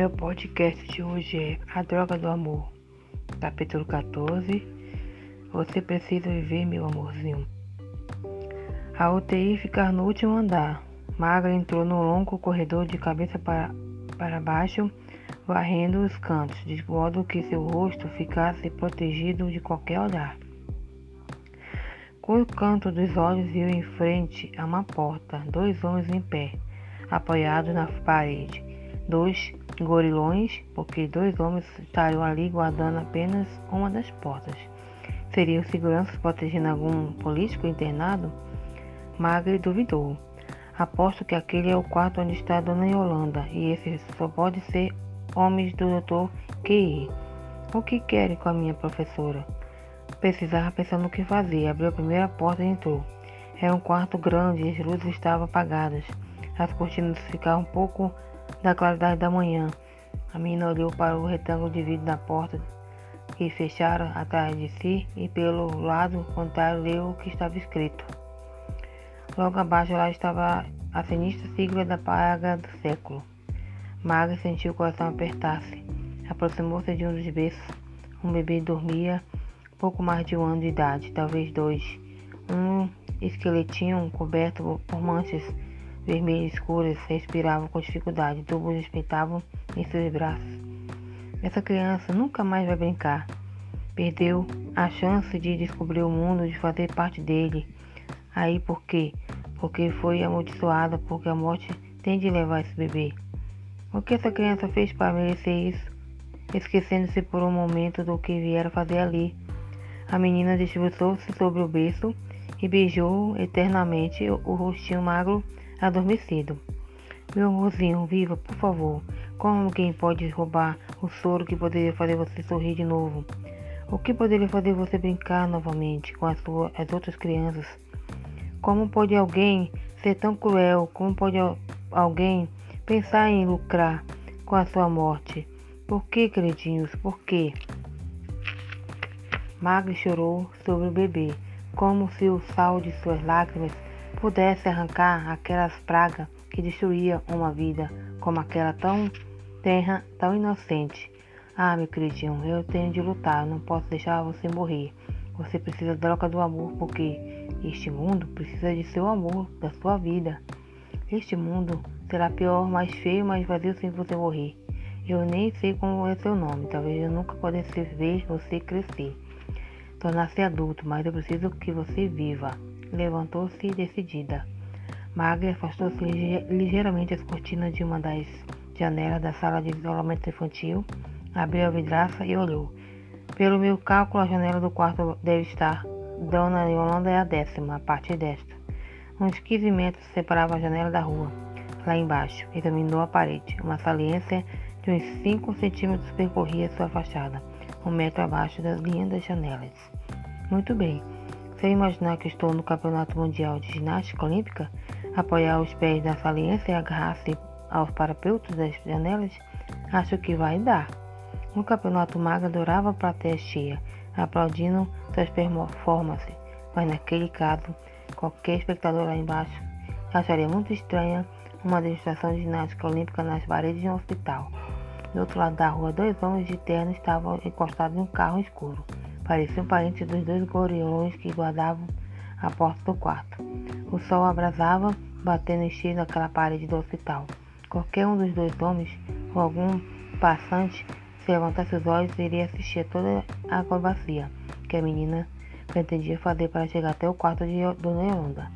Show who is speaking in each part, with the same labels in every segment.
Speaker 1: Meu podcast de hoje é A Droga do Amor, capítulo 14. Você precisa viver, meu amorzinho. A UTI ficar no último andar. Magra entrou no longo corredor de cabeça para, para baixo, varrendo os cantos, de modo que seu rosto ficasse protegido de qualquer olhar. Com o canto dos olhos viu em frente a uma porta dois homens em pé, apoiados na parede. Dois gorilões, porque dois homens estariam ali guardando apenas uma das portas. Seriam seguranças protegendo algum político internado? Magre duvidou. Aposto que aquele é o quarto onde está a Dona Yolanda, e esse só pode ser homens do Dr. Q.I. O que querem com a minha professora? Precisava pensar no que fazer. Abriu a primeira porta e entrou. Era um quarto grande e as luzes estavam apagadas. As cortinas ficavam um pouco da claridade da manhã. A menina olhou para o retângulo de vidro da porta que fechara atrás de si e pelo lado contrário leu o que estava escrito. Logo abaixo lá estava a sinistra sigla da praga do século. Maga sentiu o coração apertar-se. Aproximou-se de um dos berços. Um bebê dormia pouco mais de um ano de idade, talvez dois. Um esqueletinho coberto por manchas vermelhas escuras respirava com dificuldade. Tubos espetavam em seus braços. Essa criança nunca mais vai brincar. Perdeu a chance de descobrir o mundo, de fazer parte dele. Aí por quê? Porque foi amaldiçoada, porque a morte tem de levar esse bebê. O que essa criança fez para merecer isso? Esquecendo-se por um momento do que viera fazer ali. A menina debruçou-se sobre o berço e beijou eternamente o rostinho magro adormecido. Meu amorzinho, viva, por favor. Como alguém pode roubar o soro que poderia fazer você sorrir de novo? O que poderia fazer você brincar novamente com as, suas, as outras crianças? Como pode alguém ser tão cruel? Como pode alguém pensar em lucrar com a sua morte? Por que, queridinhos? Por quê? Magre chorou sobre o bebê, como se o sal de suas lágrimas pudesse arrancar aquelas pragas que destruíam uma vida como aquela tão terra, tão inocente. Ah, meu queridinho, eu tenho de lutar, não posso deixar você morrer. Você precisa da troca do amor, porque este mundo precisa de seu amor, da sua vida. Este mundo será pior, mais feio, mais vazio sem você morrer. Eu nem sei como é seu nome, talvez eu nunca pudesse ver você crescer tornar-se adulto, mas eu preciso que você viva. Levantou-se decidida. Maggie afastou-se ligeiramente as cortinas de uma das janelas da sala de isolamento infantil, abriu a vidraça e olhou. Pelo meu cálculo, a janela do quarto deve estar. Dona Yolanda é a décima, a partir desta. Uns 15 metros separavam a janela da rua. Lá embaixo, examinou a parede. Uma saliência de uns 5 centímetros percorria sua fachada um metro abaixo da linha das janelas. Muito bem. Se eu imaginar que estou no Campeonato Mundial de Ginástica Olímpica, apoiar os pés na saliência e agarrar-se aos parapeutos das janelas, acho que vai dar. No Campeonato Maga adorava a plateia cheia, aplaudindo suas performances, mas naquele caso, qualquer espectador lá embaixo acharia muito estranha uma demonstração de ginástica olímpica nas paredes de um hospital. Do outro lado da rua, dois homens de terno estavam encostados em um carro escuro. Pareciam parentes dos dois gorilões que guardavam a porta do quarto. O sol abrasava, batendo em cheio naquela parede do hospital. Qualquer um dos dois homens, ou algum passante, se levantasse os olhos, iria assistir toda a acrobacia que a menina pretendia fazer para chegar até o quarto de Dona Yolanda.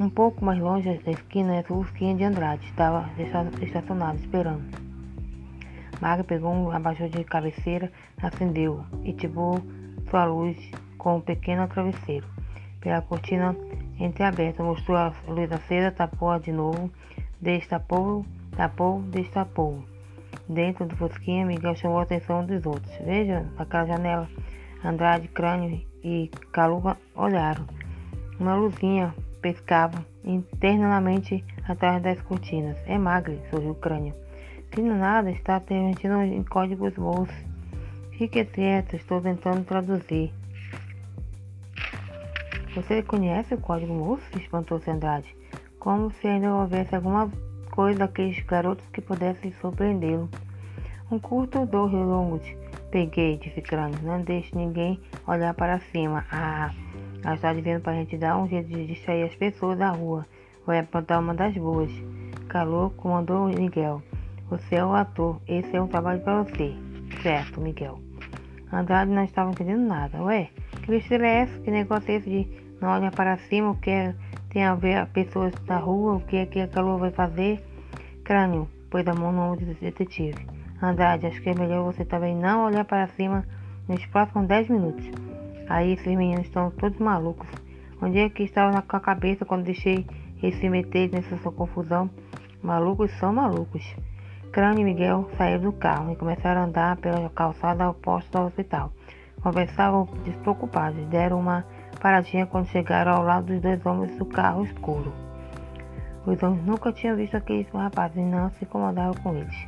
Speaker 1: Um pouco mais longe da esquina, a Rusquinha de Andrade estava estacionada, esperando. Maga pegou um abajur de cabeceira, acendeu e tirou sua luz com um pequeno travesseiro. Pela cortina entreaberta, mostrou a luz acesa, tapou-a de novo, destapou, tapou, destapou. Dentro do fosquinha, Miguel chamou a atenção dos outros. Veja, naquela janela, Andrade, Crânio e Caluga olharam. Uma luzinha pescava internamente atrás das cortinas. É magre, sorriu o Crânio. Se nada está permitindo em códigos Morse. Fique quieto, estou tentando traduzir. Você conhece o código Morse? espantou-se Andrade. Como se ainda houvesse alguma coisa daqueles garotos que pudesse surpreendê-lo. Um curto, dois longos. Peguei, disse Crânio. Não deixe ninguém olhar para cima. Ah, ela está dizendo para a gente dar um jeito de distrair as pessoas da rua. Vai apontar uma das boas. Calor, comandou Miguel. Você é o ator. Esse é um trabalho para você. Certo, Miguel. Andrade não estava entendendo nada. Ué, que besteira é essa? Que negócio é esse de não olhar para cima? O que é, tem a ver pessoas da rua? O que é que a calor vai fazer? Crânio, pôs a mão no ombro do detetive. Andrade, acho que é melhor você também não olhar para cima nos próximos 10 minutos. Aí esses meninos estão todos malucos. Onde é que estava na cabeça quando deixei eles se meter nessa sua confusão? Malucos são malucos. Crânio e Miguel saíram do carro e começaram a andar pela calçada oposta ao hospital. Conversavam despreocupados deram uma paradinha quando chegaram ao lado dos dois homens do carro escuro. Os homens nunca tinham visto aqueles rapazes e não se incomodaram com eles.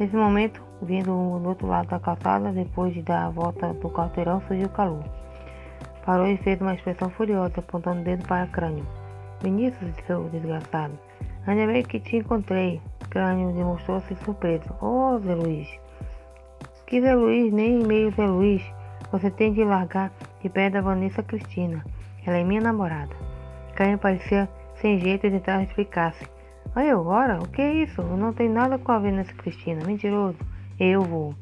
Speaker 1: Nesse momento, vindo do outro lado da calçada, depois de dar a volta do quarteirão, surgiu Calu. Parou e fez uma expressão furiosa, apontando o dedo para o crânio. Vinícius, seu desgraçado, ainda bem que te encontrei. Crânio demonstrou-se surpreso. Oh, Zé Luiz. Que Zé Luiz, nem meio Zé Luiz. Você tem de largar de pé da Vanessa Cristina. Ela é minha namorada. Crânio parecia sem jeito de tentar explicar-se. Aí agora? O que é isso? Eu não tenho nada com a Vanessa Cristina. Mentiroso. Eu vou.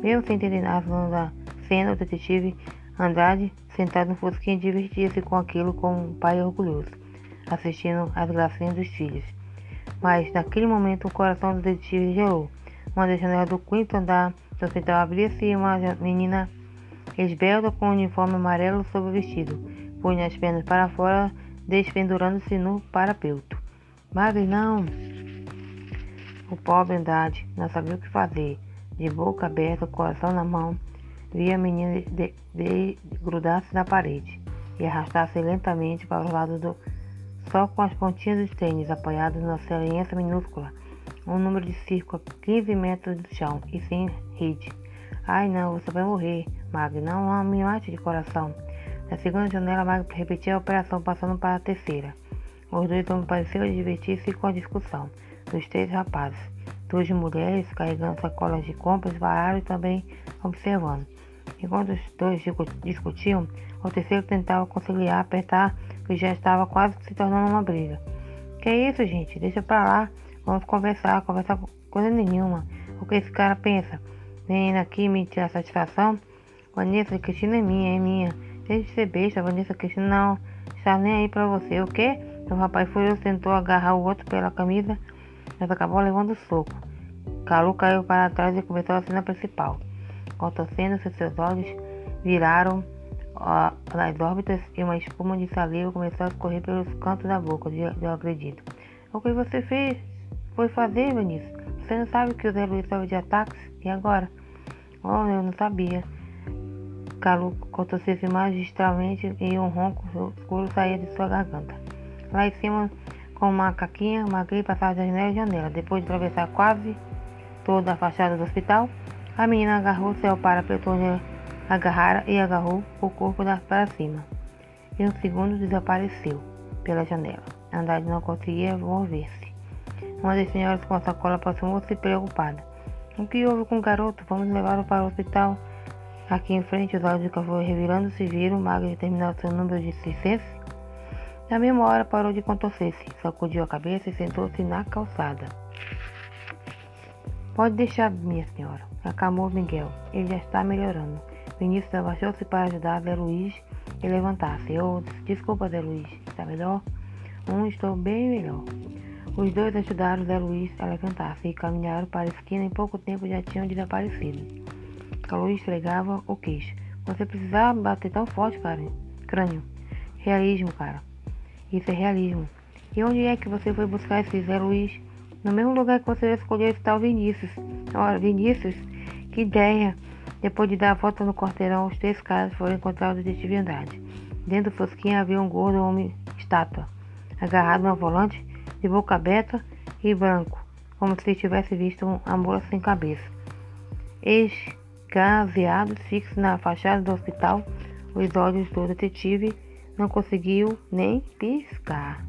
Speaker 1: Mesmo sem entender nada da cena, o detetive Andrade, sentado no fusquinha, divertia-se com aquilo como um pai orgulhoso, assistindo às gracinhas dos filhos. Mas, naquele momento, o coração do detetive gelou. Uma das janelas do quinto andar do hospital abria-se e uma menina esbelta com um uniforme amarelo sob o vestido punha as pernas para fora, despendurando-se no parapeuto. Magre, não! O pobre Andrade não sabia o que fazer. De boca aberta, coração na mão, via a menina de, de, de grudar-se na parede e arrastar-se lentamente para o lado do. Só com as pontinhas dos tênis apoiados na saliência minúscula, um número de círculo a 15 metros do chão e sem rede. Ai não, você vai morrer, Magre, não me mate de coração. Na segunda janela, Magre repetia a operação, passando para a terceira. Os dois homens pareciam divertir-se com a discussão dos três rapazes. Duas mulheres, carregando sacolas de compras, pararam e também observando. Enquanto os dois discutiam, o terceiro tentava conciliar, apertar, que já estava quase se tornando uma briga. Que é isso, gente? Deixa pra lá. Vamos conversar, conversar coisa nenhuma. O que esse cara pensa? Vem aqui me tirar satisfação? Vanessa Cristina é minha, é minha. Deixa de ser besta, Vanessa Cristina não está nem aí pra você. O quê? O rapaz furioso tentou agarrar o outro pela camisa, mas acabou levando o soco. Calu caiu para trás e começou a cena principal. Contorcendo-se, seus olhos viraram ó, nas órbitas e uma espuma de saliva começou a escorrer pelos cantos da boca do agredido. O que você fez? Foi fazer, Vinícius? Você não sabe que o Zé Luiz estava de ataques? E agora? Oh, eu não sabia. Calu contorceu-se magistralmente e um ronco escuro saía de sua garganta. Lá em cima, com uma caquinha, Magri passava de janela em janela. Depois de atravessar quase toda a fachada do hospital, a menina agarrou-se ao parapeito onde agarrara e agarrou o corpo para cima. Em um segundo desapareceu pela janela. Andrade não conseguia mover-se. Uma das senhoras com a sacola aproximou-se preocupada. O que houve com o garoto? Vamos levá-lo para o hospital. Aqui em frente, os olhos do cavalo revirando-se viram Magri terminar seu número de licença na mesma hora parou de contorcer-se, sacudiu a cabeça e sentou-se na calçada. Pode deixar, minha senhora, acalmou Miguel. Ele já está melhorando. Vinícius abaixou-se para ajudar Zé Luiz a levantar-se. Eu, desculpa, Zé Luiz, está melhor? Um, estou bem melhor. Os dois ajudaram Zé Luiz a levantar-se e caminharam para a esquina. Em pouco tempo já tinham desaparecido. Luiz esfregava o queixo. Você precisava bater tão forte, cara. Crânio. Realismo, cara. Isso é realismo. E onde é que você foi buscar esse Zé Luiz? No mesmo lugar que você escolheu esse tal Vinícius. Ora, Vinícius, que ideia! Depois de dar a volta no quarteirão, os três caras foram encontrar o detetive. Dentro do fosquinha havia um gordo homem estátua, agarrado no volante, de boca aberta e branco, como se tivesse visto uma mula sem cabeça. Esgazeado, fixo na fachada do hospital, os olhos do detetive não conseguiu nem piscar.